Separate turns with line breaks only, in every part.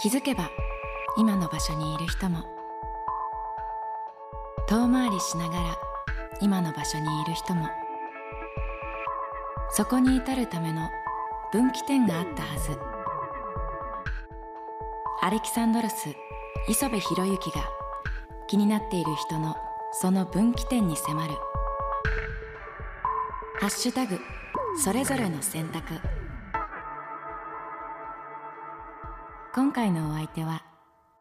気づけば今の場所にいる人も。遠回りしながら今の場所にいる人も。そこに至るための分岐点があったはず。アレキサンドロス磯部博之が気になっている人のその分岐点に迫る「ハッシュタグそれぞれの選択」今回のお相手は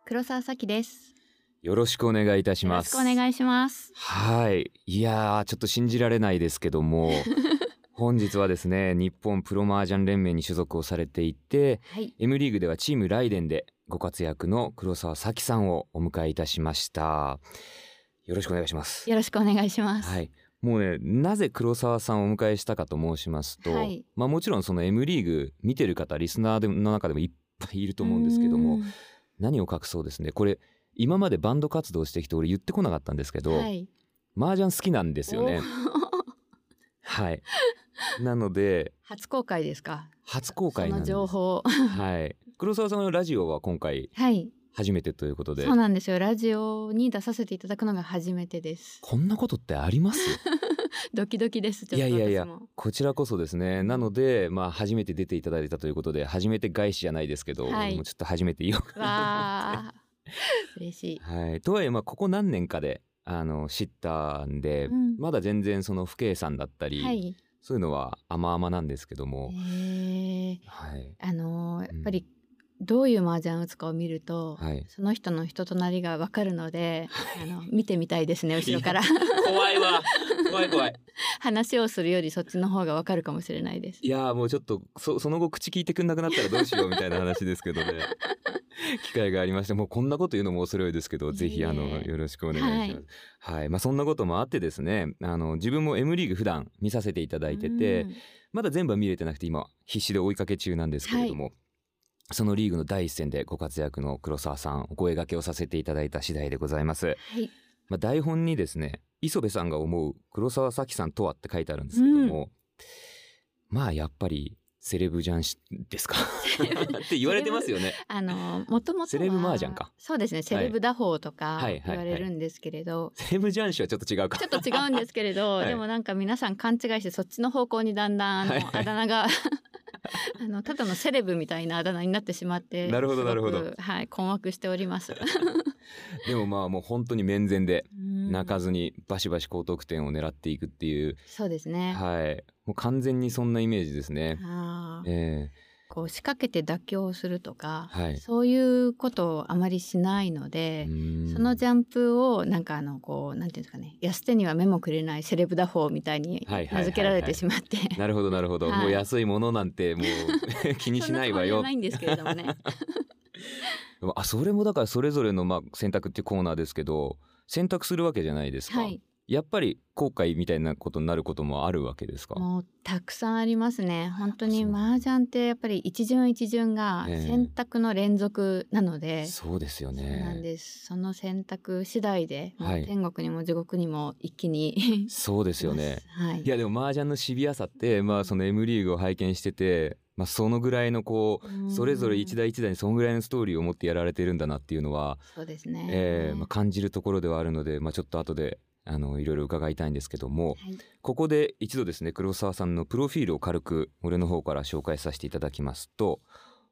黒沢咲です
よろしくお願いいたし
よろし
ます。
くお願いします
はい。いやー、ちょっと信じられないですけども、本日はですね、日本プロマージャン連盟に所属をされていて、
はい
M リーグではチームライデンでご活躍の黒沢咲さんをお迎えいたしました。よろしくお願いします。
よろしくお願いします
はい。もうね、なぜ黒沢さんをお迎えしたかと申しますと、
はい
まあもちろんその M リーグ見てる方、リスナーの中でもいっぱいいると思うんですけども
う、ん。
何を隠そうですね、これ、今までバンド活動してきて俺言ってこなかったんですけど、
はい。
麻雀好きなんですよね。はい。なので、
初公開ですか？
初公開
の情報。
はい。黒沢さんのラジオは今回
はい。
初めてということで。
そう、なんですよ。ラジオに出させていただくのが初めてです。
こんなことってあります？
ドキドキです
いやいやいやこちらこそですね。なので、まあ、初めて出ていただいたということで、初めて返しじゃないですけど、
はい。
もうちょっと初めて言おうかな
わあ嬉しい。
はい。とはいえ、まあ、ここ何年かで、あの、知ったんで、
うん。
まだ全然その不計算だったり、
はい。
そういうのは甘々なんですけども、
えー、
はい。
あのーやっぱりどういう麻雀を打つかを見ると、
はい。
その人の人となりがわかるので、あの見てみたいですね 後ろから
怖いわ。怖い怖い。
話をするよりそっちの方がわかるかもしれないです
いやーもうちょっとそその後口聞いてくんなくなったらどうしようみたいな話ですけどね 機会がありましてもうこんなこと言うのも恐れ多いですけどぜひあのよろしくお願いします。はい、まあそんなこともあってですねあの自分も M リーグ普段見させていただいてて、
うん
まだ全部は見れてなくて今必死で追いかけ中なんですけれども、そのリーグの第一線でご活躍の黒沢さんお声掛けをさせていただいた次第でございます。
はい。
まあ、台本にですね磯部さんが思う黒沢咲さんとはって書いてあるんですけども、まあやっぱりセレブジャンシですか？って言われてますよね。
あのもともとは
セレブ麻雀か。
そうですねセレブ打法とか言われるんですけれど、
セレブジャンシはちょっと違うか。
ちょっと違うんですけれど、
はい。
でもなんか皆さん勘違いしてそっちの方向にだんだんあの、
はいはい。
あだ名が あのただのセレブみたいなあだ名になってしまって
なるほどなるほど。
はい困惑しております。
でもまあもう本当に面前で
うん。
泣かずにバシバシ高得点を狙っていくっていう、
そうですね、
はい。もう完全にそんなイメージですね。
あー。
え
こう仕掛けて妥協するとか、
はい。
そういうことをあまりしないの
え
で、
うん。
そのジャンプをなんかあのこうなんていうんですかね安手には目もくれないセレブ打法みたいに名付けられてしまって、
なるほどなるほど、
はい。
もう安いものなんてもう 気にしないわよ。
ないんですけれどもね。
あそれもだからそれぞれのまあ選択っていうコーナーですけど選択するわけじゃないですか、
はい
やっぱり後悔みたいなことになることもあるわけですか？
もうたくさんありますね。本当に麻雀ってやっぱり一巡一巡が
ええ。
選択の連続なので、
そうですよ
そうなん
ね
です。その選択次第で、天国にも地獄にも一気に
そうですよね。
はい。
いやでも麻雀のシビアさってまあその M リーグを拝見しててまあそのぐらいのこうそれぞれ一台一台にそのぐらいのストーリーを持ってやられてるんだなっていうのは、
そうですね、
えーまあ、感じるところではあるので、まあ、ちょっと後であのいろいろ伺いたいんですけども
はい。
ここで一度ですね黒沢さんのプロフィールを軽く俺の方から紹介させていただきますと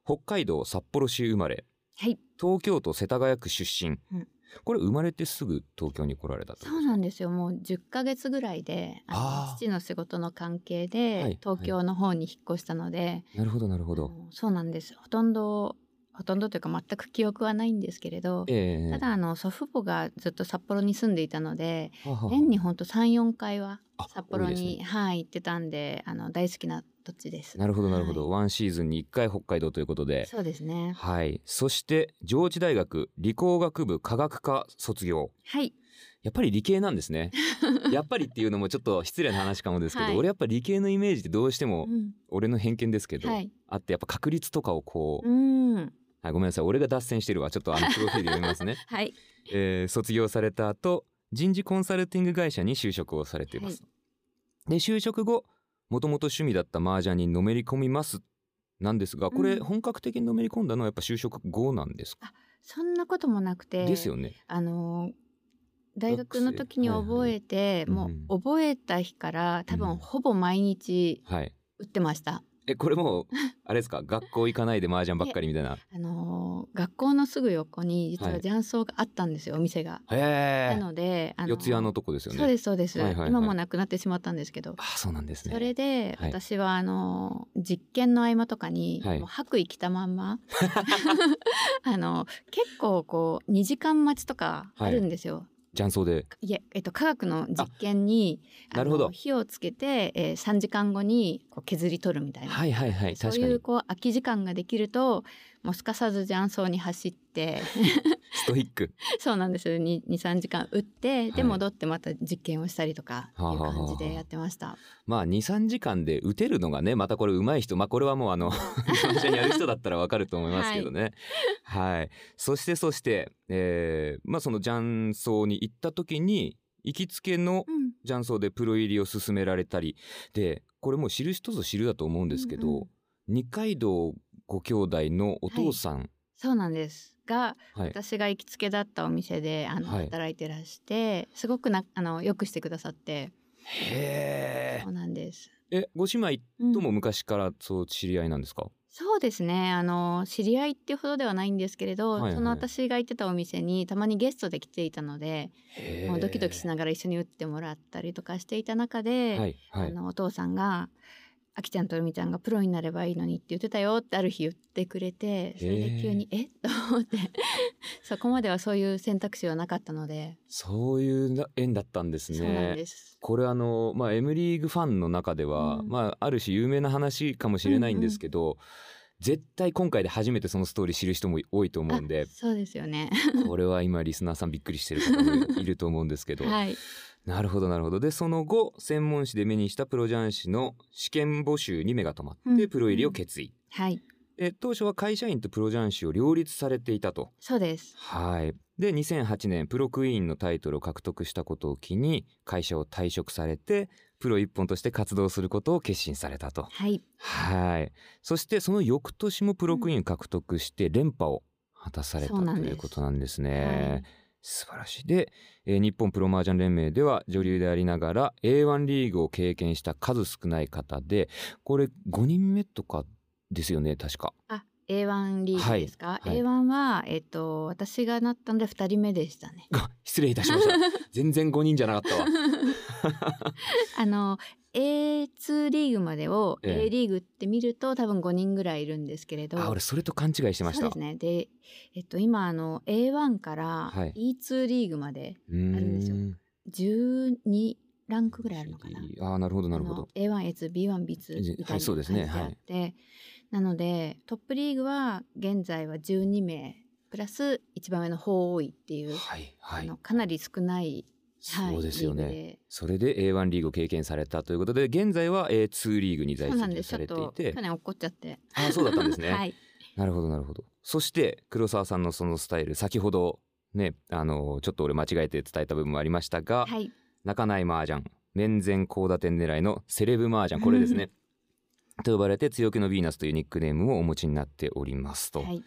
北海道札幌市生まれ。
はい。
東京都世田谷区出身、
うん。
これ生まれてすぐ東京に来られたと
そうなんですよ。もう10ヶ月ぐらいであの父の仕事の関係で、
はい
東京の方に引っ越したので、
なるほどなるほど。
そうなんです。ほとんどほとんどというか全く記憶はないんですけれど、
ええ
ただあの祖父母がずっと札幌に住んでいたので年にほんと34回は
あ
札幌に、
ね。
はい行ってたんであの大好きな土地です。
なるほどなるほど、
は
ワンシーズンに1回北海道ということで。
そうですね。
はい。そして上智大学理工学部科学科卒業。
はい。
やっぱり理系なんですね。やっぱりっていうのもちょっと失礼な話かもですけど、
はい。
俺やっぱ理系のイメージってどうしても
うん。
俺の偏見ですけど、
はい。
あってやっぱ確率とかをこう、
うん。
はい、ごめんなさい。俺が脱線してるわ。ちょっとあの プロフィール読みますね、
はい。
えー卒業された後人事コンサルティング会社に就職をされています、で就職後もともと趣味だった麻雀にのめり込みますなんですがこれ
うん。
本格的にのめり込んだのはやっぱ就職後なんですか、
そんなこともなくて
ですよね。
あの大学の時に覚えて、
はい。はい
も
うん
う覚えた日から多
うん。
分ほぼ毎日
はい。
打ってました。
えこれもう あれですか？学校行かないで麻雀ばっかりみたいな？
あの学校のすぐ横に実
は
はい。雀荘があったんですよ、お店が。なので、あの
四谷のとこですよね。
そうですそうです、
はいはいはい。
今もなくなってしまったんですけど。
あそうなんですね。
それで
はい。
私はあの実験の合間とかに、
はい。
もう白衣着たまんま あの結構こう2時間待ちとかあるんですよ。
雀荘で。
いええっと、科学の実験に
なるほど。
火をつけて、えー、3時間後にこう削り取るみたいな、
はいはいはい
そういうこう空き時間ができるともうすかさず雀荘に走って
ストイック。
そうなんです。23時間打ってで
はい。
戻ってまた実験をしたりとかいう感じでやってました。
まあ23時間で打てるのがねまたこれ上手い人まあこれはもうあの 麻雀やる人だったらわかると思いますけどね。はい、そしてそして、えーまあその雀荘に行った時に行きつけの
うん。
雀荘でプロ入りを勧められたり。でこれもう知る人ぞ知るだと思うんですけど、
うんうん。
二階堂ご兄弟のお父さん、
そうなんです。が
はい。
私が行きつけだったお店であの、
はい。
働いてらしてすごくなあのよくしてくださって。
へ
そうなんです。
ええご姉妹
うん。
とも昔からそう知り合いなんですか、
そうですね。あの知り合いっていうほどではないんですけれど、
はいはい。
その私が行ってたお店にたまにゲストで来ていたので、もうドキドキしながら一緒に打ってもらったりとかしていた中で、
はいはい。
あのお父さんが「あきちゃんとるみちゃんがプロになればいいのに」って言ってたよってある日言ってくれてそれで急に「え？っ?」と思って そこまではそういう選択肢はなかったので、
そういうな縁だったんです
そうなん
ね
です。
これあのまあ M リーグファンの中では、
うん
まあある種有名な話かもしれないんですけど、絶対今回で初めてそのストーリー知る人も多いと思うんで
あそうですよね。
これは今リスナーさんびっくりしてる方もいると思うんですけど、
はい。
なるほどなるほど。でその後専門誌で目にしたプロ雀士の試験募集に目が留まって、
うん。
プロ入りを決意。
はい。
で当初は会社員とプロ雀士を両立されていたと。
そうです。
はい。で2008年プロクイーンのタイトルを獲得したことを機に会社を退職されてプロ一本として活動することを決心されたと。
はい。
はい。そしてその翌年もプロクイーン獲得して連覇を果たされた
うなんです
いうことなんです。ね。
はい
素晴らしいで、えー日本プロ麻雀連盟では女流でありながら A1 リーグを経験した数少ない方でこれ5人目とかですよね確か。
あ、A1 リーグですか？
はいはい
A1 はえっと私がなったので二人目でしたね。
あ 失礼いたしました 全然5人じゃなかったわ。
あの A2 リーグまでを
ええ
A リーグって見ると多分5人ぐらいいるんですけれど。
あ俺それと勘違いしてました。
そうですね。で、えっと今あの A1 から
はい
E2 リーグまで
うーん
あるんですよ12ランクぐらいあるのかな。
あーなるほどなるほど。
あの A1、A2、B1、B2 みたいな
はいそうですね
感じであって、なのでトップリーグは現在は12名プラス一番上の方多いっていう、
はいはい
かなり少ない、はい、
そうですよね。それで A1 リーグを経験されたということで現在は A2 リーグに在籍されていて。
去年怒っちゃって。
あそうだったんですね、
はい。
なるほどなるほど。そして黒沢さんのそのスタイル先ほどねあのちょっと俺間違えて伝えた部分もありましたが、
はい。
泣かない麻雀面前高打点狙いのセレブ麻雀これですね。と呼ばれて強気のヴィーナスというニックネームをお持ちになっておりますと、
はい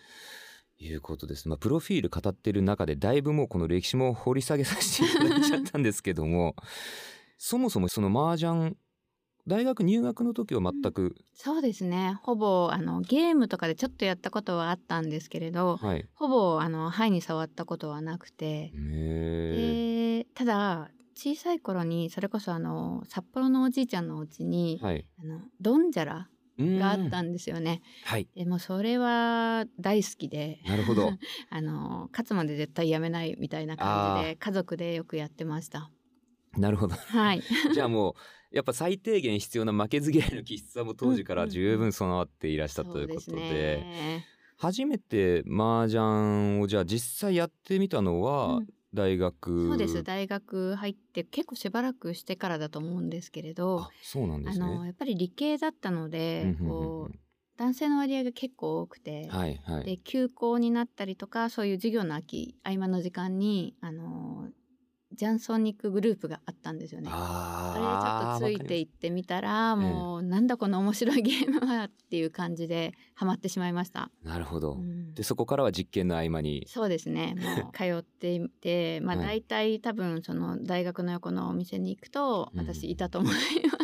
いうことです。まあ、プロフィール語ってる中でだいぶもうこの歴史も掘り下げさせていただいちゃったんですけども そもそもその麻雀大学入学の時は全く、
そうですねほぼあのゲームとかでちょっとやったことはあったんですけれど
はい。
ほぼあの牌に触ったことはなくて
へ
でただ小さい頃にそれこそあの札幌のおじいちゃんのお家に、
え。はい。
あのドンジャラがあった
ん
んですよね。
はい。
でもうそれは大好きで
なるほど。
あの勝つまで絶対やめないみたいな感じで家族でよくやってました。
なるほど。
はい。
じゃあもうやっぱ最低限必要な負けず嫌いの気質はもう当時から十分備わっていらしたということで,、
そうすね
初めて麻雀をじゃあ実際やってみたのは
うん
大学、
そうです大学入って結構しばらくしてからだと思うんですけれど
あそうなんで
あ
すね。
のやっぱり理系だったのでこう男性の割合が結構多くて、
はいはい。
で休校になったりとかそういう授業の秋合間の時間にあのジャンソニックグループがあったんですよね。あれ
あ
ちょっとついていってみたらもうなんだこの面白いゲームはっていう感じでハマってしまいました。
なるほど、
うん。
でそこからは実験の合間に？
そうですね。もう 通っていてまあ
はい。
大体多分その大学の横のお店に行くと
うん。
私いたと思いま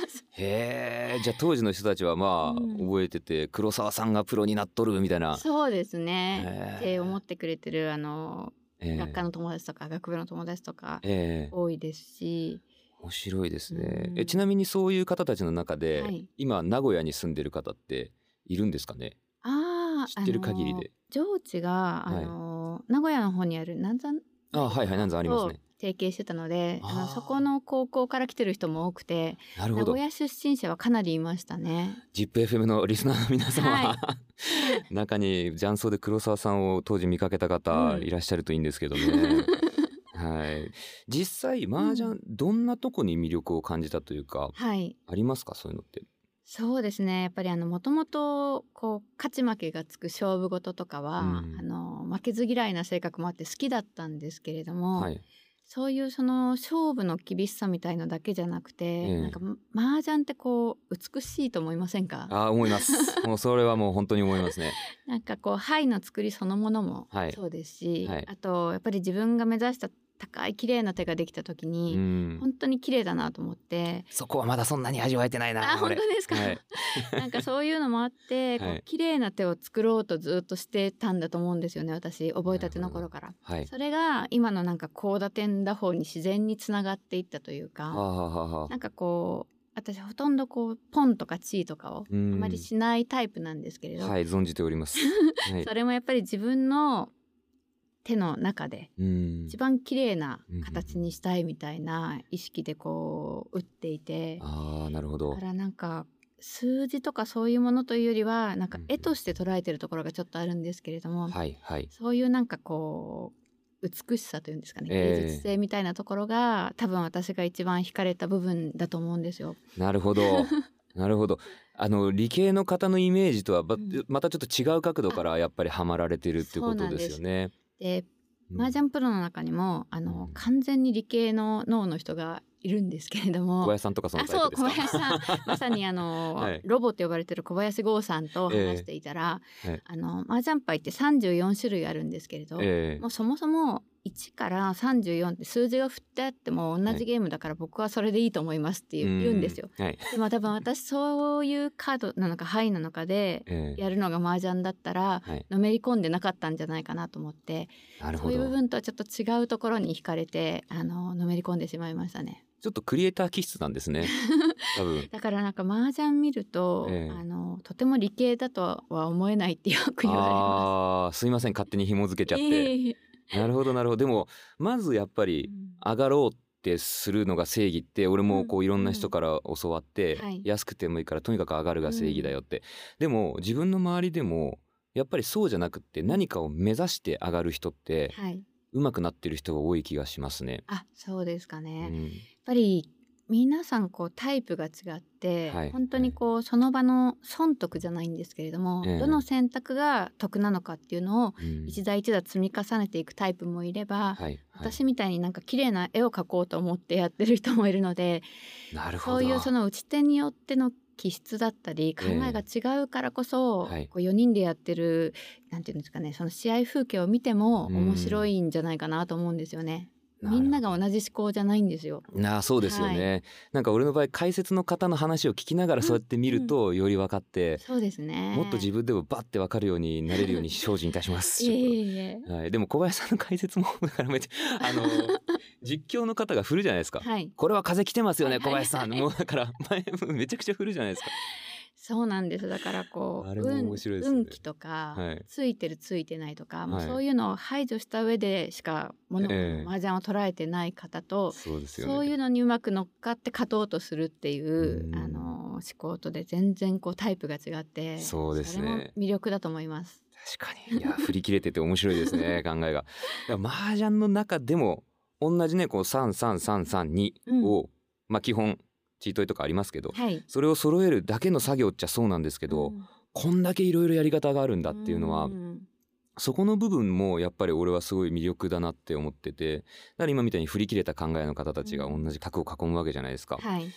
す。
へえじゃあ当時の人たちはまあ、
うん。
覚えてて黒沢さんがプロになっとるみたいな。
そうですね。って思ってくれてるあの
ええ
学科の友達とか学部の友達とか
ええ。
多いですし、
面白いですね、
うん
えちなみにそういう方たちの中で、
はい。
今名古屋に住んでる方っているんですかね？
ああ
知ってる限りで。
上智があの、名古屋の方にある南山
あはいはい南山ありますね。
と提携してたのであのそこの高校から来てる人も多くて
なるほど。
名古屋出身者はかなりいましたね。
ZIPFM のリスナーの皆様、
は
中に雀荘で黒沢さんを当時見かけた方
うん。
いらっしゃるといいんですけどね、はい。実際麻雀どんなとこに魅力を感じたというか、
はい。
ありますか？そういうのって。
そうですね。やっぱりあのもともとこう勝ち負けがつく勝負事とかは、
うん。
あの負けず嫌いな性格もあって好きだったんですけれども、
はい。
そういうその勝負の厳しさみたいのだけじゃなくて、
ええ。
なんか麻雀ってこう美しいと思いませんか？
あ思います。もうそれはもう本当に思いますね。
なんかこう牌の作りそのものも
はい。
そうですし、
はい。
あとやっぱり自分が目指した高い綺麗な手ができた時
う
に、
ん。
本当に綺麗だなと思って。
そこはまだそんなに味わえてないな
あ本
俺
当ですか、
はい。
なんかそういうのもあって、こ
はい。う
綺麗な手を作ろうとずっとしてたんだと思うんですよね私覚えたての頃から。
はい。
それが今のなんか高打点打法に自然につながっていったというかなんかこう私ほとんどこうポンとかチーとかを
うん。
あまりしないタイプなんですけれど、
はい存じております。はい。
それもやっぱり自分の手の中で
うん。
一番綺麗な形にしたいみたいな意識でこう打っていて、
ああなるほど。
だからなんか数字とかそういうものというよりはなんか
うん
絵として捉えてるところがちょっとあるんですけれども、
はいはい。
そういうなんかこう美しさというんですかね、
ええ。
芸術性みたいなところが多分私が一番惹かれた部分だと思うんですよ。
なるほど。なるほど。あの理系の方のイメージとはまたちょっと違う角度からやっぱりはまられてるってことですよね。
で
うん
麻雀プロの中にもあの、
うん。
完全に理系の脳の人がいるんですけれども。
小林さんとかその
あそう。小林さん。まさにあの、
はい。
ロボと呼ばれてる小林剛さんと話していたら、
ええ。はい
あの麻雀牌って34種類あるんですけれど、
ええ。
もうそもそも1から34って数字が振ってあっても同じゲームだから僕はそれでいいと思いますって言う,、んですよ。。
はい。
でも多分私そういうカードなのか牌なのかで
ええ
やるのが麻雀だったら
はい。
のめり込んでなかったんじゃないかなと思って
なるほど。
そういう部分とはちょっと違うところに惹かれてあののめり込んでしまいましたね。
ちょっとクリエイター気質なんですね。多分。
だからなんか麻雀見ると、
ええ
あのとても理系だとは思えないってよく言われま
ああーすいません勝手に紐付けちゃ
す。
って。
え
なるほどなるほど。でもまずやっぱり上がろうってするのが正義って俺もこ
う
うんいろん。な人から教わって、
はい。
安くてもいいからとにかく上がるが正義だよって、でも自分の周りでもやっぱりそうじゃなくって何かを目指して上がる人って
はい、
上手くなってる人が多い気がしますね。
あそうですか
う
ね。やっ
ん、
ぱり皆さんこうタイプが違って、
はい。
本当にこうその場の損得じゃないんですけれども、
ええ。
どの選択が得なのかっていうのを
うん。
一打一打積み重ねていくタイプもいれば、
はい、はい、
私みたいになんか綺麗な絵を描こうと思ってやってる人もいるので
なるほど。
そういうその打ち手によっての気質だったり考
え。え
えが違うからこそ、
はい。
こう4人でやってるなんていうんですかねその試合風景を見ても
うん。
面白いんじゃないかなと思うんですよね。みんなが同じ思考じゃないんですよ。
なあそうですよね、なんか俺の場合解説の方の話を聞きながらそうやって見るとより分かって、
そうですね。
もっと自分でもバッて分かるようになれるように精進いたします。
いえいえ。
はい、でも小林さんの解説もだからめっちゃあの 実況の方が振るじゃないですか。
はい。
これは風来てますよね、
はいはい
小林さん。もうだから前めちゃくちゃ振るじゃないですか。
そうなんです。だからこう
ね
運気とか、
はい
ついてるついてないとか、もう
はい
そういうのを排除した上でしかもの、
ええ
麻雀を捉えてない方と、
そうですよね。
そういうのにうまく乗っかって勝とうとするっていう
うん
あの思考とで全然こうタイプが違って、
そうですね
それも魅力だと思います。
確かにいや振り切れてて面白いですね 考えが。麻雀の中でも同じねこう三三三三二を、まあ基本チートイとかありますけど、
はい。
それを揃えるだけの作業っちゃそうなんですけど、
うん
こんだけいろいろやり方があるんだっていうのは、
ん
そこの部分もやっぱり俺はすごい魅力だなって思っててだから今みたいに振り切れた考えの方たちが同じ卓を囲むわけじゃないですか。
はい。
い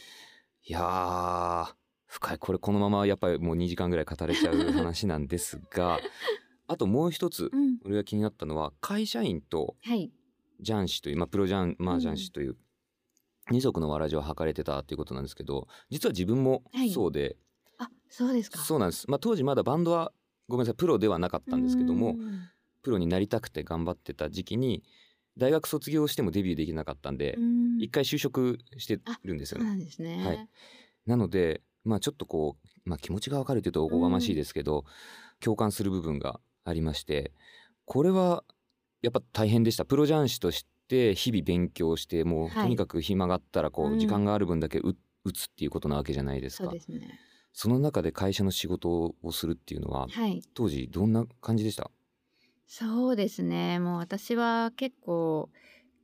やー深いこれこのままやっぱりもう2時間ぐらい語れちゃう話なんですが あともう一つ
うん。
俺が気になったのは会社員と
はい。
雀士という、まあ、プロ雀マージャン士という二足のわらじを履かれてたということなんですけど実は自分も
はい。
そうで、
あ、そうですか。
そうなんです、まあ、当時まだバンドはごめんなさいプロではなかったんですけども
うん。
プロになりたくて頑張ってた時期に大学卒業してもデビューできなかったんで
うん。
一回就職してるんですよね。
なんですね。
はい。なのでまあちょっとこう、まあ、気持ちがわかるというとおこがましいですけど、共感する部分がありましてこれはやっぱ大変でした。プロ雀士として日々勉強してもう
はい
とにかく暇があったらこ
う
うん時間がある分だけう打つっていうことなわけじゃないです
そう
か。
ですね。
その中で会社の仕事をするっていうのは
はい。
当時どんな感じでした？
そうですね。もう私は結構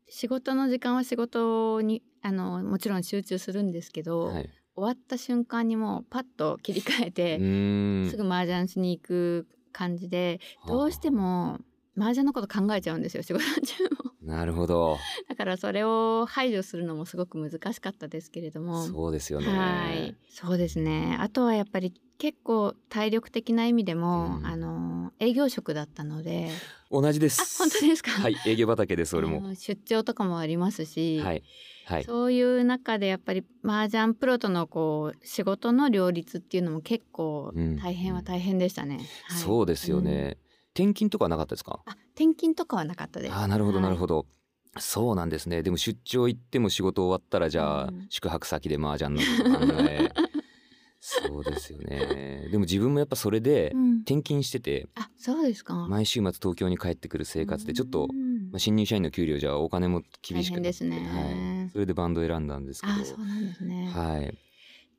仕事の時間は仕事にあのもちろん集中するんですけど、
はい、
終わった瞬間にもうパッと切り替え
う
て、すぐ麻雀しに行く感じで、どうしても麻雀のこと考えちゃうんですよ仕事中も。
なるほど
だからそれを排除するのもすごく難しかったですけれども。
そうですよね。
はい、そうですね。あとはやっぱり結構体力的な意味でも、
うん
あの営業職だったので、
同じで
あ
す。
本当ですか？
はい営業畑です俺も。
出張とかもありますし、
はいはい
そういう中でやっぱり麻雀プロとのこう仕事の両立っていうのも結構
うん
大変は大変でしたね。はい
そうですよね。転勤とかはなかったですか？
あ転勤とかはなかったです。
ああなるほどなるほ
ど。
ど。そうなんですね。でも出張行っても仕事終わったらじゃあ、
うん
宿泊先で麻雀のこと考え。そうですよね。でも自分もやっぱそれで
うん、
転勤してて、
あそうですか。
毎週末東京に帰ってくる生活でちょっと、
うん
まあ、新入社員の給料じゃお金も厳しく
ですね
はい、それでバンド選んだんですけど。
あそうなんですね。
はい。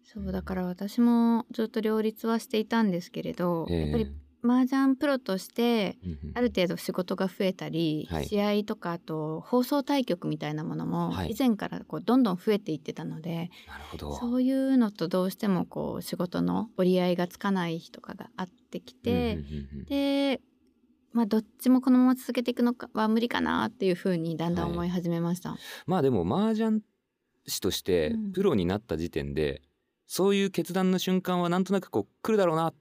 そうだから私もずっと両立はしていたんですけれど、
ええ
やっぱり麻雀プロとして
うんうん。
ある程度仕事が増えたり、
はい。
試合とかあと放送対局みたいなものも
はい。
以前からこうどんどん増えていってたので、
なるほど。
そういうのとどうしてもこう仕事の折り合いがつかない日とかがあってきて、
うんうんうんうん。
で、まあ、どっちもこのまま続けていくのかは無理かなっていうふうにだんだん思い始めました。
まあでも麻雀師として
うん。
プロになった時点で、そういう決断の瞬間はなんとなくこう来るだろうなって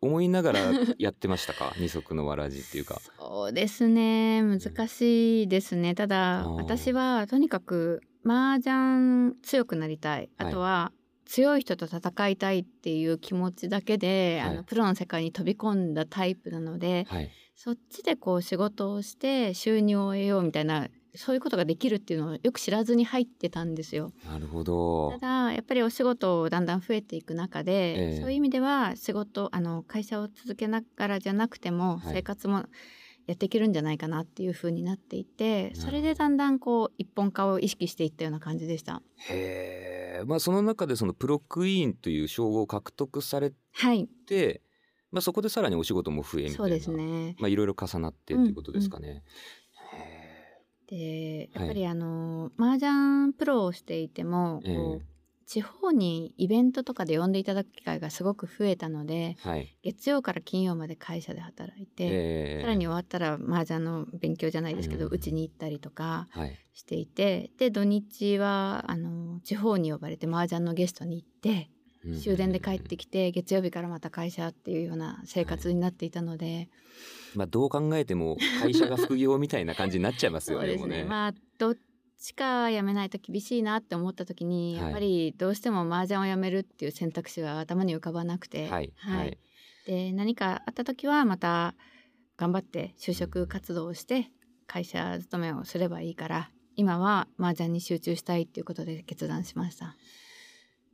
思いながら やってましたか？二足のわらじっていうか。
そうですね。難しいですね。ただ
あー
私はとにかく麻雀強くなりたい。あとは強い人と戦いたいっていう気持ちだけで、
はい。
あのプロの世界に飛び込んだタイプなので
はい。
そっちでこう仕事をして収入を得ようみたいなそういうことができるっていうのをよく知らずに入ってたんですよ。
なるほど
た。だやっぱりお仕事をだんだん増えていく中で、
ええ
そういう意味では仕事あの会社を続けながらじゃなくても
はい
生活もやっていけるんじゃないかなっていう風になっていて、
ほど
それでだんだんこう一本化を意識していったような感じでした。
へえ。まあその中でそのプロクイーンという称号を獲得され
はい、
て、まあそこでさらにお仕事も増えみたいな。
そうです。ね。
まあいろいろ重なってということですかね。へ
でや
はい
っぱりあの、麻雀プロをしていても
え
こう、地方にイベントとかで呼んでいただく機会がすごく増えたので
えはい。
月曜から金曜まで会社で働いて、
ええ。
さらに終わったら麻雀の勉強じゃないですけど
う
ち、に行ったりとか
はい。
していてで土日はあの地方に呼ばれて麻雀のゲストに行って終電で帰ってきて月曜日からまた会社っていうような生活になっていたので、
まあどう考えても会社が副業みたいな感じになっちゃいますよね。
そうですねまあどっちか辞めないと厳しいなって思った時に、
はい
やっぱりどうしても麻雀をやめるっていう選択肢が頭に浮かばなくて、
はいはい
で何かあった時はまた頑張って就職活動をして会社勤めをすればいいから今は麻雀に集中したいっていうことで決断しました。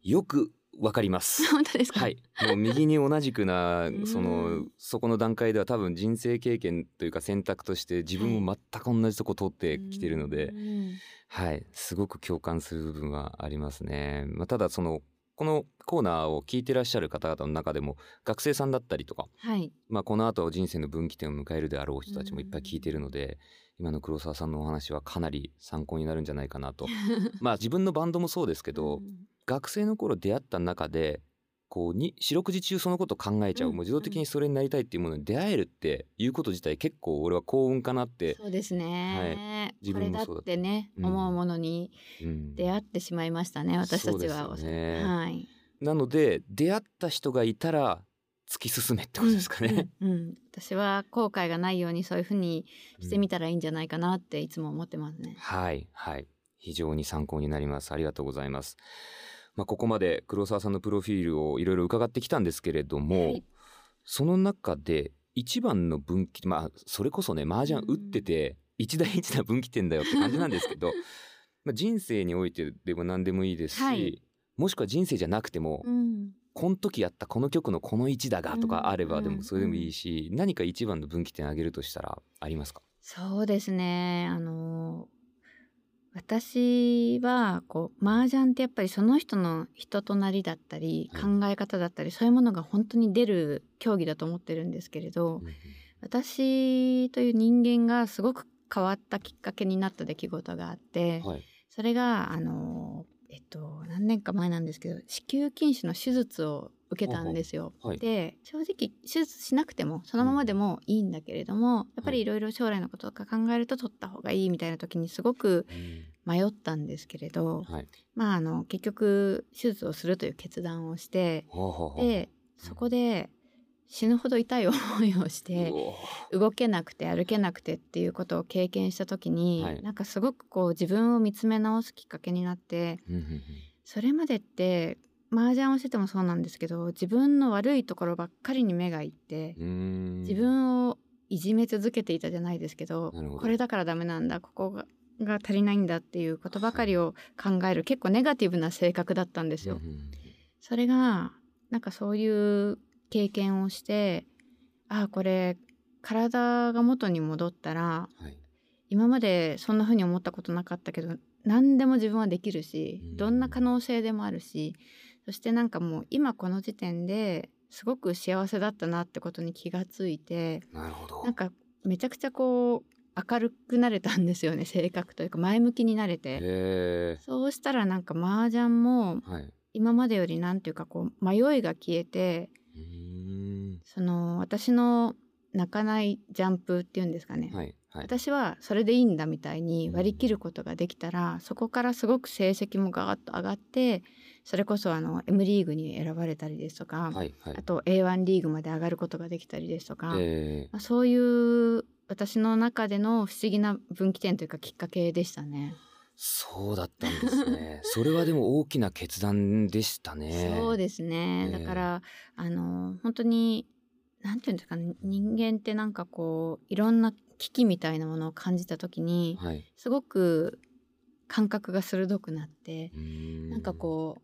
よくわかります。
本当ですか、
はい、もう右に同じくな
うん。
そのそこの段階では多分人生経験というか選択として自分も全く同じとこ通ってきてるので、
うん
はい、すごく共感する部分はありますね。まあ、ただそのこのコーナーを聞いてらっしゃる方々の中でも学生さんだったりとか、
はい。
まあ、この後人生の分岐点を迎えるであろう人たちもいっぱい聞いてるので、今の黒沢さんのお話はかなり参考になるんじゃないかなと。まあ自分のバンドもそうですけど、学生の頃出会った中でこうに四六時中そのこと考えちゃう、
うん
もう自動的にそれになりたいっていうものに出会えるっていうこと自体結構俺は幸運かなって、
そうですね、
自
これだ
分もそうだ
ってね、
うん。
思うものに
うん。
出会ってしまいましたね私たちは。
ね。
はい。
なので出会った人がいたら突き進めってことですかね。
うんうん。私は後悔がないようにそういうふうにしてみたらいいんじゃないかなっていつも思ってますね。
はいはい。非常に参考になります。ありがとうございます。まあここまで黒沢さんのプロフィールをいろいろ伺ってきたんですけれども、
はい。
その中で一番の分岐まあそれこそね麻雀打ってて一大一大分岐点だよって感じなんですけど まあ人生においてでも何でもいいですし、
はい。
もしくは人生じゃなくても、
うん。
この時やったこの曲のこの位置だがとかあれば、
うん。
でもそれでもいいし、何か一番の分岐点あげるとしたらありますか？
そうですね。あの私はこう麻雀ってやっぱりその人の人となりだったり、
はい
考え方だったりそういうものが本当に出る競技だと思ってるんですけれど、私という人間がすごく変わったきっかけになった出来事があって、
はい。
それがあのえっと何年か前なんですけど子宮筋腫の手術を受けたんですよ。
はい。
で正直手術しなくてもそのままでもいいんだけれども、やっぱりい。ろいろ将来のこととか考えると取った方がいいみたいな時にすごく迷ったんですけれど、
はい。
まああの結局手術をするという決断をして
ほうほうほう。
でそこで死ぬほど痛い思いをして。動けなくて歩けなくてっていうことを経験した時に、
はい。
なんかすごくこう自分を見つめ直すきっかけになって
うんうんうん。
それまでって麻雀をしててもそうなんですけど自分の悪いところばっかりに目がいって自分をいじめ続けていたじゃないですけどこれだからダメなんだここがが足りないんだっていうことばかりを考える結構ネガティブな性格だったんですよ。それがなんかそういう経験をしてああこれ体が元に戻ったら
はい。
今までそんな風に思ったことなかったけど何でも自分はできるし
うん。
どんな可能性でもあるしそしてなんかもう今この時点ですごく幸せだったなってことに気がついて
なるほど。
なんかめちゃくちゃこう明るくなれたんですよね 性格というか前向きになれて。
へ
そうしたらなんか麻雀も今までよりなんていうかこう迷いが消えて
うーん。
その私の泣かないジャンプっていうんですかね、
はいはい。
私はそれでいいんだみたいに割り切ることができたら、そこからすごく成績もガーッと上がってそれこそあの M リーグに選ばれたりですとか、
はいはい。
あと A1 リーグまで上がることができたりですとか、
え
まあ、そういう私の中での不思議な分岐点というかきっかけでしたね。
そうだったんですね。それはでも大きな決断でしたね。
そうですね、
ええ。
だからあの本当になんていうんですかね人間ってなんかこういろんな危機みたいなものを感じた時に
はい。
すごく感覚が鋭くなって
うー
なんかこう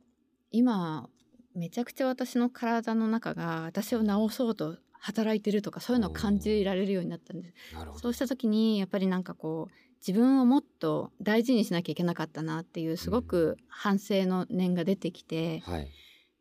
今めちゃくちゃ私の体の中が私を治そうと働いてるとかそういうのを感じられるようになったんです。そうした時にやっぱりなんかこう自分をもっと大事にしなきゃいけなかったなっていうすごく反省の念が出てきて、
はい。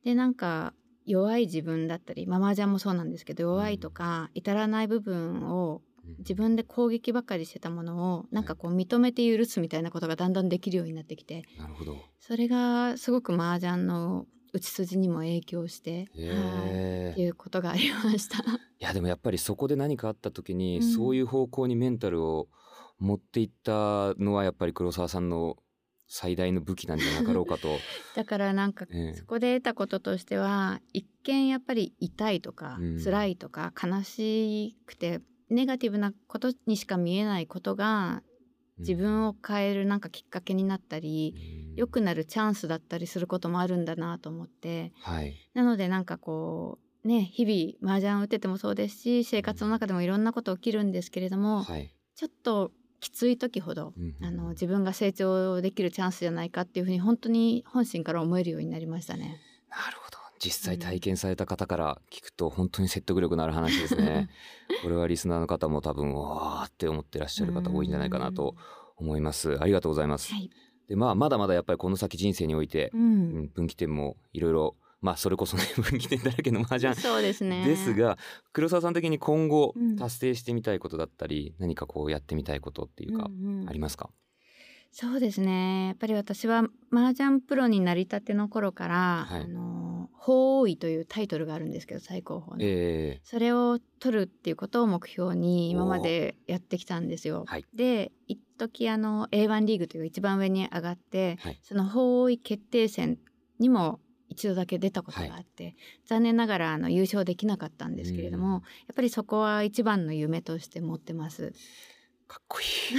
でなんか弱い自分だったりママジャンもそうなんですけど弱いとか至らない部分を自分で攻撃ばかりしてたものをなんかこう認めて許すみたいなことがだんだんできるようになってきて
なるほど。
それがすごく麻雀の打ち筋にも影響して、はい、っていうことがありました。
いやでもやっぱりそこで何かあった時に、
うん。
そういう方向にメンタルを持っていったのはやっぱり黒沢さんの最大の武器なんじゃなかろうかと、
だからなんか
ええ。
そこで得たこととしては一見やっぱり痛いとか、
うん。
辛いとか悲しくてネガティブなことにしか見えないことが自分を変えるなんかきっかけになったり、
うん。
良くなるチャンスだったりすることもあるんだなと思って。
はい。
なのでなんかこうね日々麻雀を打っててもそうですし生活の中でもいろんなこと起きるんですけれども、
はい、
ちょっときつい時ほど、
うん。
あの自分が成長できるチャンスじゃないかっていうふうに本当に本心から思えるようになりましたね。
なるほど実際体験された方から聞くと本当に説得力のある話ですね。これはリスナーの方も多分わーって思ってらっしゃる方多いんじゃないかなと思います。ありがとうございます、
はい、
でまあまだまだやっぱりこの先人生において
う、
うん
ん、
分岐点もいろいろまあそれこそね 分岐点だらけの麻雀
そうですね。
ですが黒沢さん的に今後
うん。
達成してみたいことだったり、何かこうやってみたいことっていうか、
うんうん。
ありますか、
そうですね。やっぱり私は麻雀プロになりたての頃から、
はい。
あの法王位というタイトルがあるんですけど最高峰の、
え
それを取るっていうことを目標に今までやってきたんですよ。
はい。
で一時あの A1 リーグという一番上に上がって、
はい。
その法王位決定戦にも一度だけ出たことがあって、残念ながらあの優勝できなかったんですけれども、
うん。
やっぱりそこは一番の夢として持ってます。
かっこいい。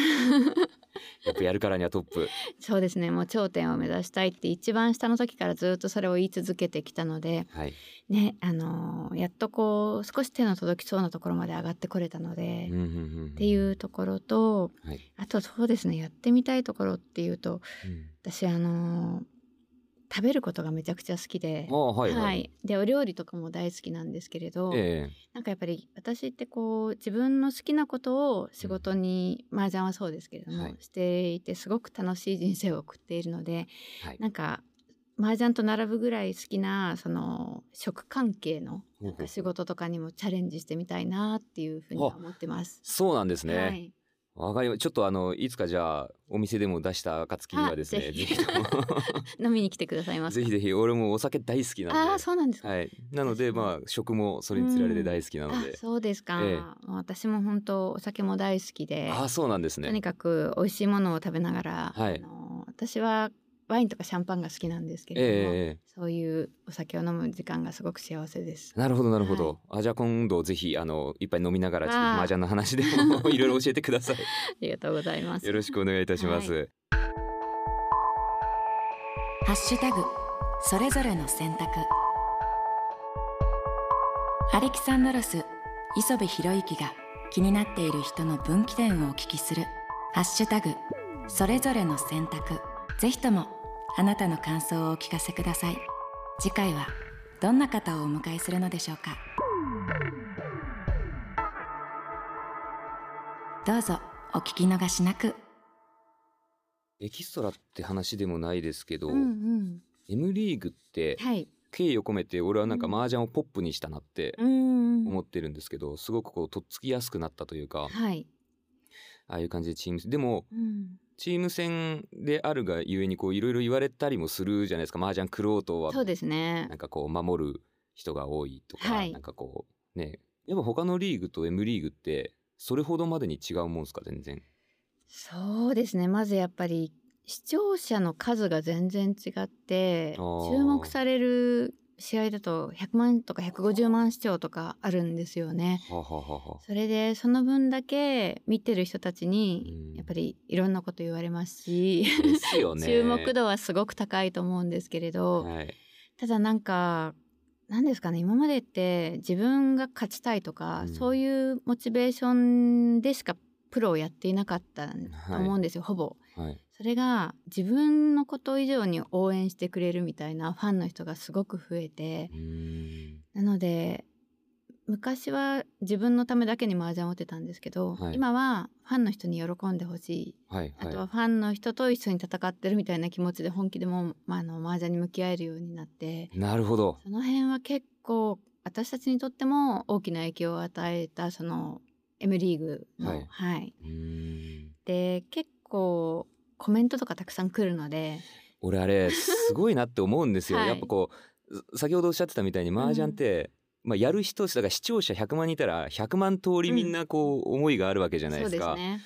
やっぱやるからにはトップ。
そうですね。もう頂点を目指したいって一番下の時からずっとそれを言い続けてきたので
はい、
ねあのーやっとこう少し手の届きそうなところまで上がってこれたので、
うんうんうん
っていうところと
はい。
あとそうですねやってみたいところっていうと
うん。
私あのー食べることがめちゃくちゃ好きで
あ。あはいはい、
でお料理とかも大好きなんですけれど、
え
なんかやっぱり私ってこう自分の好きなことを仕事に、麻雀はそうですけれども、
はい。
していてすごく楽しい人生を送っているので
えはい。
なんか麻雀と並ぶぐらい好きなその食関係の
ほうほう
仕事とかにもチャレンジしてみたいなっていうふうには思ってます。
そうなんですね、
はい、
わかりまちょっとあのいつかじゃあお店でも出した暁にはですね
あぜひ 飲みに来てくださいま。
ぜひぜひ俺もお酒大好きなんで。
ああそうなんですか。
はい。なのでまあ食もそれにつられて大好きなので。
あ、そうですか。
ええ。
私も本当お酒も大好きで。
ああそうなんです
とに
ね
かく美味しいものを食べながら、
はい。
あの私はワインとかシャンパンが好きなんですけ
ええ
れども、
ええ。
そういうお酒を飲む時間がすごく幸せです。
なるほどなるほど、あじゃあ今度ぜひあのいっぱい飲みながらちょっと
わあ
麻雀の話でもいろいろ教えてください。
ありがとうございます。
よろしくお願いいたします、
ハッシュタグそれぞれの選択。アレキサンドロス磯部博之が気になっている人の分岐点をお聞きするハッシュタグそれぞれの選択。ぜひともあなたの感想をお聞かせください次回はどんな方をお迎えするのでしょうかどうぞお聞き逃しなく
エキストラって話でもないですけど、
うんうん。
M リーグって
はい。
敬意を込めて俺はなんか
うん
麻雀をポップにしたなって。思ってるんですけどすごくこうとっつきやすくなったというか
はい。
ああいう感じでチームでも
うん。
チーム戦であるがゆえにこういろいろ言われたりもするじゃないですか。麻雀クロートは
そうですね。
なん。かこう守る人が多いとか、
はい。
なんかこうね。やっぱ他のリーグと M リーグってそれほどまでに違うもんですか全然。
そうですね。まずやっぱり視聴者の数が全然違って注目される試合だと100万とか150万視聴とかあるんですよね。それでその分だけ見てる人たちに
うん。
やっぱりいろんなこと言われますし、
ですよね。
注目度はすごく高いと思うんですけれど、
はい。
ただなんか何ですかね今までって自分が勝ちたいとか、
うん。
そういうモチベーションでしかプロをやっていなかったと思うんですよ、ほぼ。
はい
それが自分のこと以上に応援してくれるみたいなファンの人がすごく増えてなので昔は自分のためだけに麻雀を打ってたんですけど、
はい。
今はファンの人に喜んでほしい。
はい
あと
は
はファンの人と一緒に戦ってるみたいな気持ちで本気でも、まあ、あの麻雀に向き合えるようになって
いなるほど。
その辺は結構私たちにとっても大きな影響を与えたその M リーグの、
はい。
はい、で結構コメントとかたくさん来るので。
俺あれすごいなって思うんですよ、
はい。
やっぱこうす先ほどおっしゃってたみたいに麻雀って、まあ、やる人だから視聴者100万人いたら100万通りみんなこう思いがあるわけじゃないですか、
そうですね。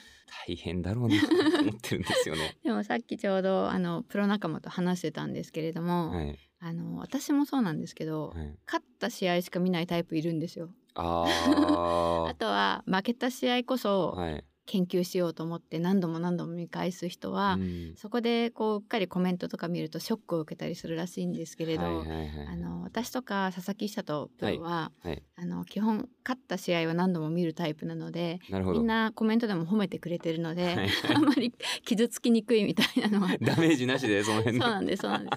大変だろうなと思ってるんですよね。
でもさっきちょうどあのプロ仲間と話してたんですけれども、
はい。
あの私もそうなんですけど、
はい、
勝った試合しか見ないタイプいるんですよ。
あ
あとは負けた試合こ
あ
そ
はい、
研究しようと思って何度も何度も見返す人は、
うん。
そこでこううっかりコメントとか見るとショックを受けたりするらしいんですけれど、
はいはいはい
あの私とか佐々木久人プロは、
はい。
あの基本勝った試合は何度も見るタイプなのでみんなコメントでも褒めてくれてるので、
はい。
あんまり 傷つきにくいみたいなのは
ダメージなしでその辺の
そうなんですそうなんで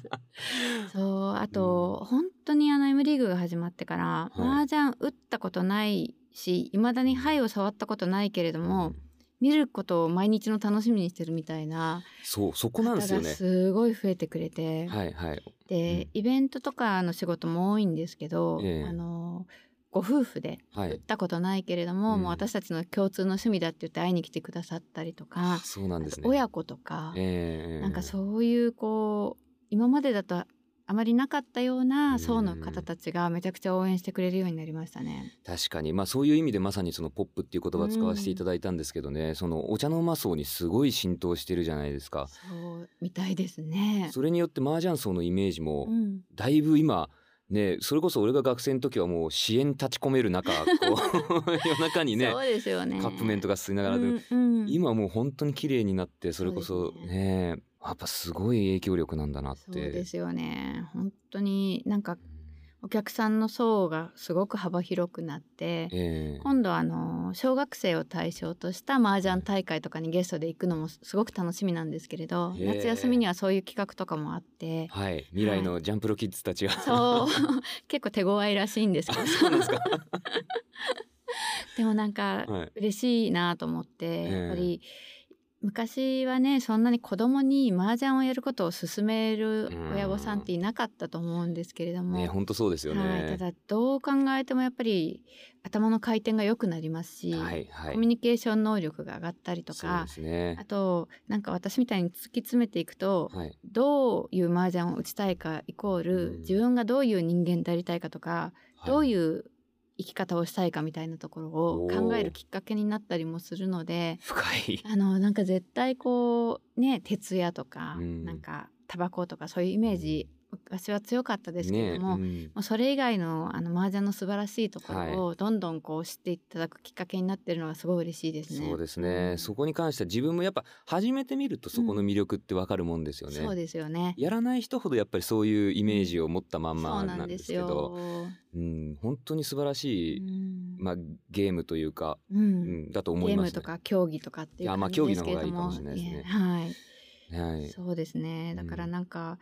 す。そう あと、本当にあの M リーグが始まってから、
はい。
麻雀打ったことないしいまだに牌を触ったことないけれども、
うん
見ることを毎日の楽しみにしてるみたいな
そうそこなんですよ
方が
ね。
すごい増えてくれて、
はいはい。
で、
うん
イベントとかの仕事も多いんですけど、
ええ
あのご夫婦で
はい
打ったことないけれども、
うん
もう私たちの共通の趣味だって言って会いに来てくださったりとか、
そうなんですね。
親子とか、
ええ
なんかそういうこう今までだとあまりなかったような層の方たちがめちゃくちゃ応援してくれるようになりましたね。
確かに。まあそういう意味でまさにそのポップっていう言葉を使わせていただいたんですけどね、そのお茶の間層にすごい浸透してるじゃないですか。
そうみたいですね。
それによって麻雀層のイメージも
うん、
だいぶ今ねそれこそ俺が学生の時はもう支援立ち込める中こう 夜中にね
そうですよね。
カップ麺とか吸いながらで、
うんうん。
今もう本当に綺麗になってそれこそねやっぱすごい影響力なんだなって。
そうですよね。本当になんかお客さんの層がすごく幅広くなって、
ええ。
今度あの小学生を対象とした麻雀大会とかにゲストで行くのもすごく楽しみなんですけれど、
へえ。
夏休みにはそういう企画とかもあって、
はい。未来のジャンプロキッズたちが、
そう。結構手強いらしいんですけど。
そうなんですか。
でもなんか
はい。
嬉しいなと思って、
え
やっぱり昔はねそんなに子供に麻雀をやることを勧める親御さんっていなかったと思うんですけれども、
ね本当そうですよね。
はい、ただどう考えてもやっぱり頭の回転が良くなりますし、
はいはい。
コミュニケーション能力が上がったりと
そう
か
ですね。
あ。となんか私みたいに突き詰めていくと、
はい。
どういう麻雀を打ちたいかイコール、
うん。
自分がどういう人間でありたいかとか、どう
う
いう生き方をしたいかみたいなところを考えるきっかけになったりもするので
深い。
あのなんか絶対こうね徹夜とか、
うん
なんかタバコとかそういうイメージ、昔は強かったですけれども、
ね
もうそれ以外のあの麻雀の素晴らしいところをどんどんこう知っていただくきっかけになってるのがすごい嬉しいですね。
そうですね、
うん。
そこに関しては自分もやっぱ始めてみるとそこの魅力ってわかるもんですよね。
そうですよね。
やらない人ほどやっぱりそういうイメージを持ったまん
そ
ま
うなんで
すすけど。
よ。
うん、本当に素晴らしい、
うん。
まあ、ゲームというか、
う
うんん、だと思います、ね、
ゲームとか競技とかっていう感じですけれど
競技の方
も、
がいいかもしれないですね。
はい。
はい、
そうですね。だから
うん
なん。か、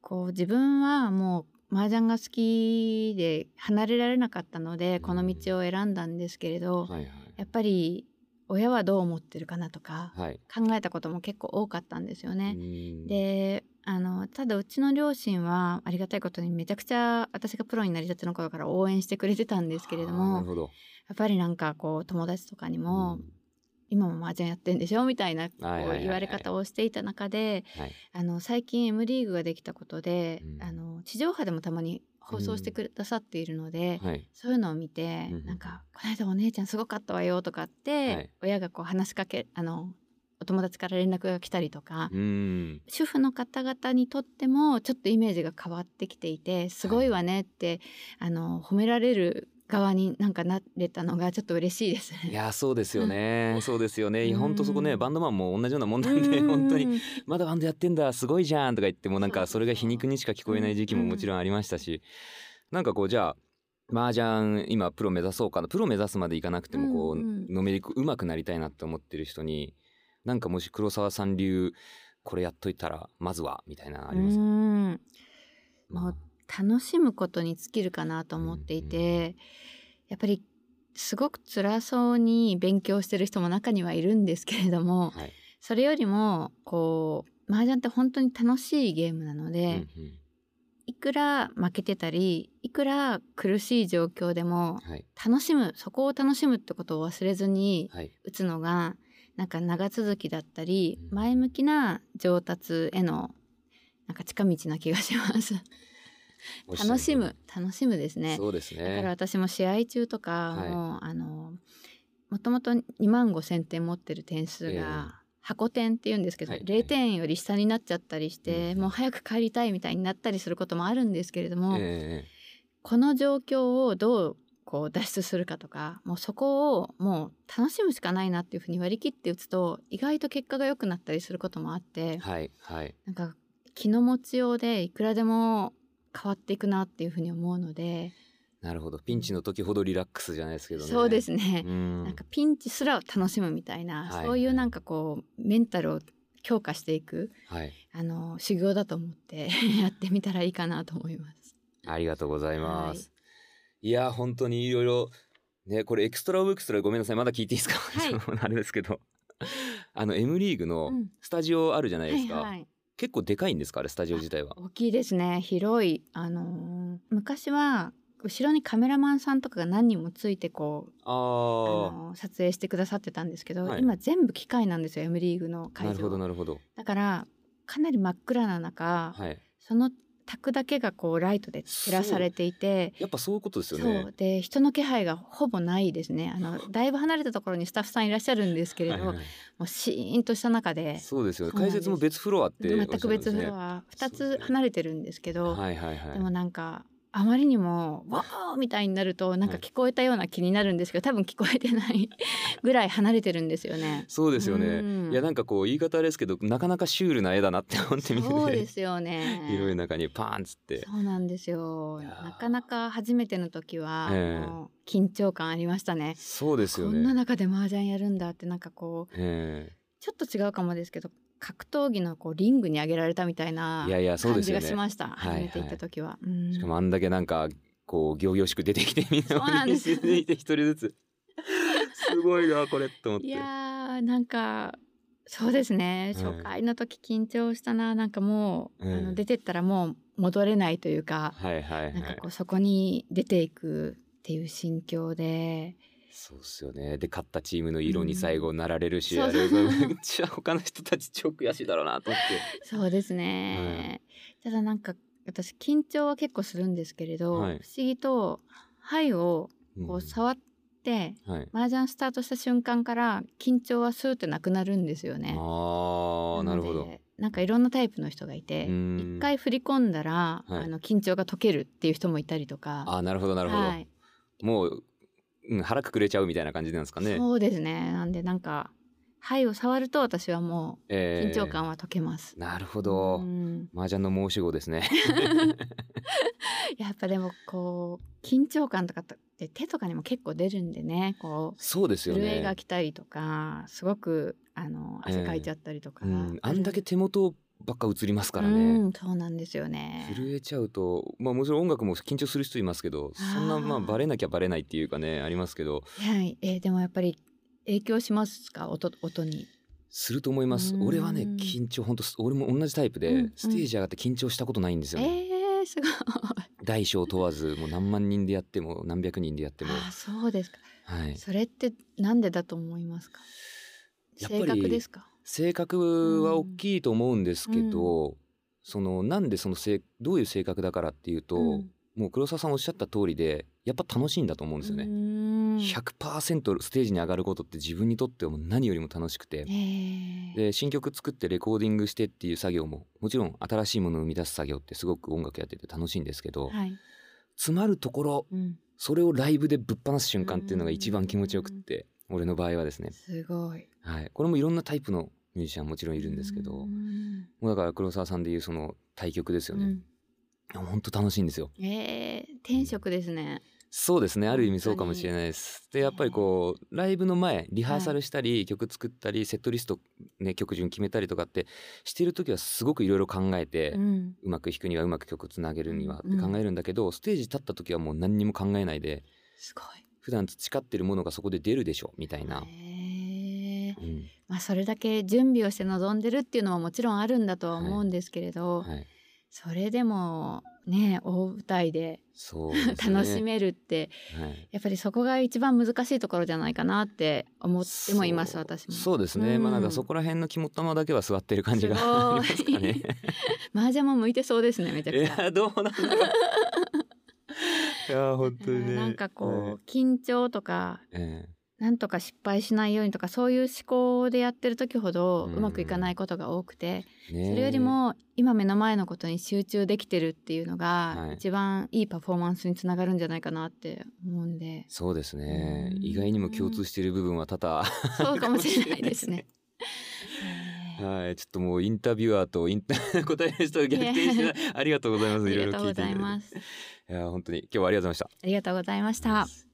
こう自分はもう麻雀が好きで離れられなかったので、この道を選んだんですけれど、
はい
やっぱり親はどう思ってるかなとか
はい。はい
考えたことも結構多かったんですよね。
うん。
であのただうちの両親はありがたいことにめちゃくちゃ私がプロになりたての頃から応援してくれてたんですけれどもやっぱりなんかこう友達とかにも、
うん
今も麻雀やってんでしょ？みたいなこう
はいはいはい。はい
言われ方をしていた中で
はい。
あの最近 M リーグができたことで、
うん。
あの地上波でもたまに放送してくださっているので、
はい。
そういうのを見て、
うん
なんか「この間お姉ちゃんすごかったわよ」とかって、
はい。
親がこう話しかけあのお友達から連絡が来たりとか、
うん
主婦の方々にとってもちょっとイメージが変わってきていてすごいわねって、あの褒められる側になんかなれたのがちょっと嬉しいですね。
いやそうですよね、そうですよね。
うん。
本当そこねバンドマンも同じようなもんなんで本当に。
うん
まだバンドやってんだすごいじゃんとか言ってもなんかそれが皮肉にしか聞こえない時期ももちろんありましたし、なんかこうじゃあ麻雀今プロ目指そうかな。プロ目指すまでいかなくてもこう、
うんうん。
のめりく上手くなりたいなって思ってる人になんかもし黒沢さん流これやっといたらまずはみたいなのありますか、
うん。
まあ
楽しむことに尽きるかなと思っていて、やっぱりすごく辛そうに勉強してる人も中にはいるんですけれども、
はい。
それよりもこう麻雀って本当に楽しいゲームなので、
うんうん。
いくら負けてたりいくら苦しい状況でも
はい。
楽しむそこを楽しむってことを忘れずに
はい。
打つのがなんか長続きだったり
うん。
前向きな上達へのなんか近道な気がします。楽しむ。楽しむ。ですね。
そうです
だから
ね
私も試合中とかも、あのもともと2万5千点持ってる点数
ええ。
が箱点っていうんですけど、
はい。
0点より下になっちゃったりして、
うん。
もう早く帰りたいみたいになったりすることもあるんですけれども、
え
この状況をどうこう脱出するかとかもうそこをもう楽しむしかないなっていうふうに割り切って打つと意外と結果が良くなったりすることもあって、
えはいはい。
なんか気の持ちようでいくらでも変わっていくなっていうふうに思うので、
なるほど。ピンチの時ほどリラックスじゃないですけどね。
そうですね、
うん。
なんかピンチすら楽しむみたいな、
はい。
そういうなんかこうメンタルを強化していく
はい。
あの修行だと思って やってみたらいいかなと思います。
ありがとうございます。い、や本当にいろいろねこれ extra of extra ごめんなさい。まだ聞いていいですか？
はい。
あれですけど、あの M リーグの
うん。
スタジオあるじゃないですか。
はいはい
結構でかいんですかあれスタジオ自体は？
大きいですね広いあのー昔は後ろにカメラマンさんとかが何人もついてこうあ
あ
の撮影してくださってたんですけど、
はい
今全部機械なんですよ M リーグの
あ
会場
なるほどなるほど
だからかなり真っ暗な中、
はい
その卓だけがこうライトで照らされていて
やっぱそういうことです
そ
よね
うで人の気配がほぼないですねあのだいぶ離れたところにスタッフさんいらっしゃるんですけれど、
はいはい
もうシーンとした中で。
そうですよ。解説も別フロアって
全く別フロア。2つ離れてるんですけど、
はいはいはい。
でもなんかあまりにもわーみたいになるとなんか聞こえたような気になるんですけど多分聞こえてない ぐらい離れてるんですよね。
そうですよね
うん
いやなんかこう言い方あれですけどなかなかシュールな絵だなって思って見てて
そうですよね。
広い中にパーンっつって
そうなんですよ。なかなか初めての時は、
ええ
もう緊張感ありましたね。
そうですよ
こんな
ね
中で麻雀やるんだってなんかこう
え
ちょっと違うかもですけど格闘技のこうリングに上げられたみたいな感じがしました。
はい
初めて行った時は。うん。
えしかもあんだけなんかこう仰々しく出てきてみんな
そうなんです。
続いて一人ずつ。すごいなこれ。と思って。
いやーなんかそうですね。
うん
初回の時緊張したな。なんかもう、
うん。
あの出てったらもう戻れないというか、
はいはいはい。
なんかこうそこに出ていくっていう心境で
そうっすよね。で勝ったチームの色に最後なられるし、
う。ん
あれめっちゃ他の人たち超悔しいだろうなと思って。
そうですね、ただなんか私緊張は結構するんですけれど、
はい。
不思議と牌をこ
う
うん。触って、
はい。
麻雀スタートした瞬間から緊張はスーッとなくなるんですよね。
ああなるほど。
なんかいろんなタイプの人がいて
うん。
一回振り込んだら、
はい。
あの緊張が解けるっていう人もいたりとか。
あーなるほどなるほど、
はい、
もう、うん、腹くくれちゃうみたいな感じなんですかね。
そうですね。なんでなんか牌を触ると私はもう
えー。
緊張感は解けます。
なるほど、
うん。
麻雀の申し子ですね。
やっぱでもこう緊張感とかって手とかにも結構出るんでね。こう
そうですよ
震えが
ね
来たりとかすごくあの汗かいちゃったりとか、
うん、あんだけ手元ばっか映りますからね、
うんそうなんですよね。
震えちゃうとまあもちろん音楽も緊張する人いますけどそんなまあバレなきゃバレないっていうかねありますけど
はい、えーでもやっぱり影響しますか？音音に。
すると思います
うん
俺はね緊張本当俺も同じタイプで、
うんうん
ステージ上がって緊張したことないんですよね、
えー、すごい。
大小問わずもう何万人でやっても何百人でやっても
あそうですか。
はい
それってなんでだと思いますか？性
やっぱり
格ですか？
性格は大きいと思うんですけど、そのなんでその性どういう性格だからっていうと、
うん。
もう黒沢さんおっしゃった通りでやっぱ楽しいんだと思うんですよね。
うーん。
100%ステージに上がることって自分にとっては何よりも楽しくて、
えー。
で新曲作ってレコーディングしてっていう作業ももちろん新しいものを生み出す作業ってすごく音楽やってて楽しいんですけど、
はい。
詰まるところ
うん。
それをライブでぶっ放す瞬間っていうのが一番気持ちよくって俺の場合はですね、
すごい。
はい、これもいろんなタイプのミュージシャンもちろんいるんですけど、
う
も
ん
うだから黒沢さんでいうその対局ですよね。本当楽しいんですよ。
うんえー、天職ですね。
そうですねある意味そうかもしれないです。でやっぱりこうライブの前リハーサルしたり、曲作ったりセットリスト、ね、曲順決めたりとかってしてる時はすごくいろいろ考えて、
う。
うんまく弾くにはうまく曲つなげるにはって考えるんだけど、ステージ立った時はもう何にも考えないです
ごい。
普段培ってるものがそこで出るでしょみたいな。
えー
うん
まあそれだけ準備をして臨んでるっていうのももちろんあるんだとは思うんですけれど、
はい、
それでもね大舞台で
ね
楽しめるって、
はい
やっぱりそこが一番難しいところじゃないかなって思ってもいます私も。
そうですね、まあなんかそこら辺の肝っ玉だけは座ってる感じがありますかね。
麻雀も向いてそうですねめちゃ
い
くちゃ。
やどうなんだろう。いや本当にね。
なんかこう、
はい
緊張とか
え
なんとか失敗しないようにとかそういう思考でやってる時ほど
うん。
うまくいかないことが多くて、
えねえ。
それよりも今目の前のことに集中できてるっていうの
はい。
が一番いいパフォーマンスにつながるんじゃないかなって思うんで。
そうですね。
うん。
意外にも共通している部分は多々
そうかもしれないですね。えー
はい。ちょっともうインタビュアーとインタ 答える人が逆転して ありがとうございます。いろいろ
ありがとうご
聞いていただいて。
ざいます。
いや本当に。今日はありがとうございました。
ありがとうございました。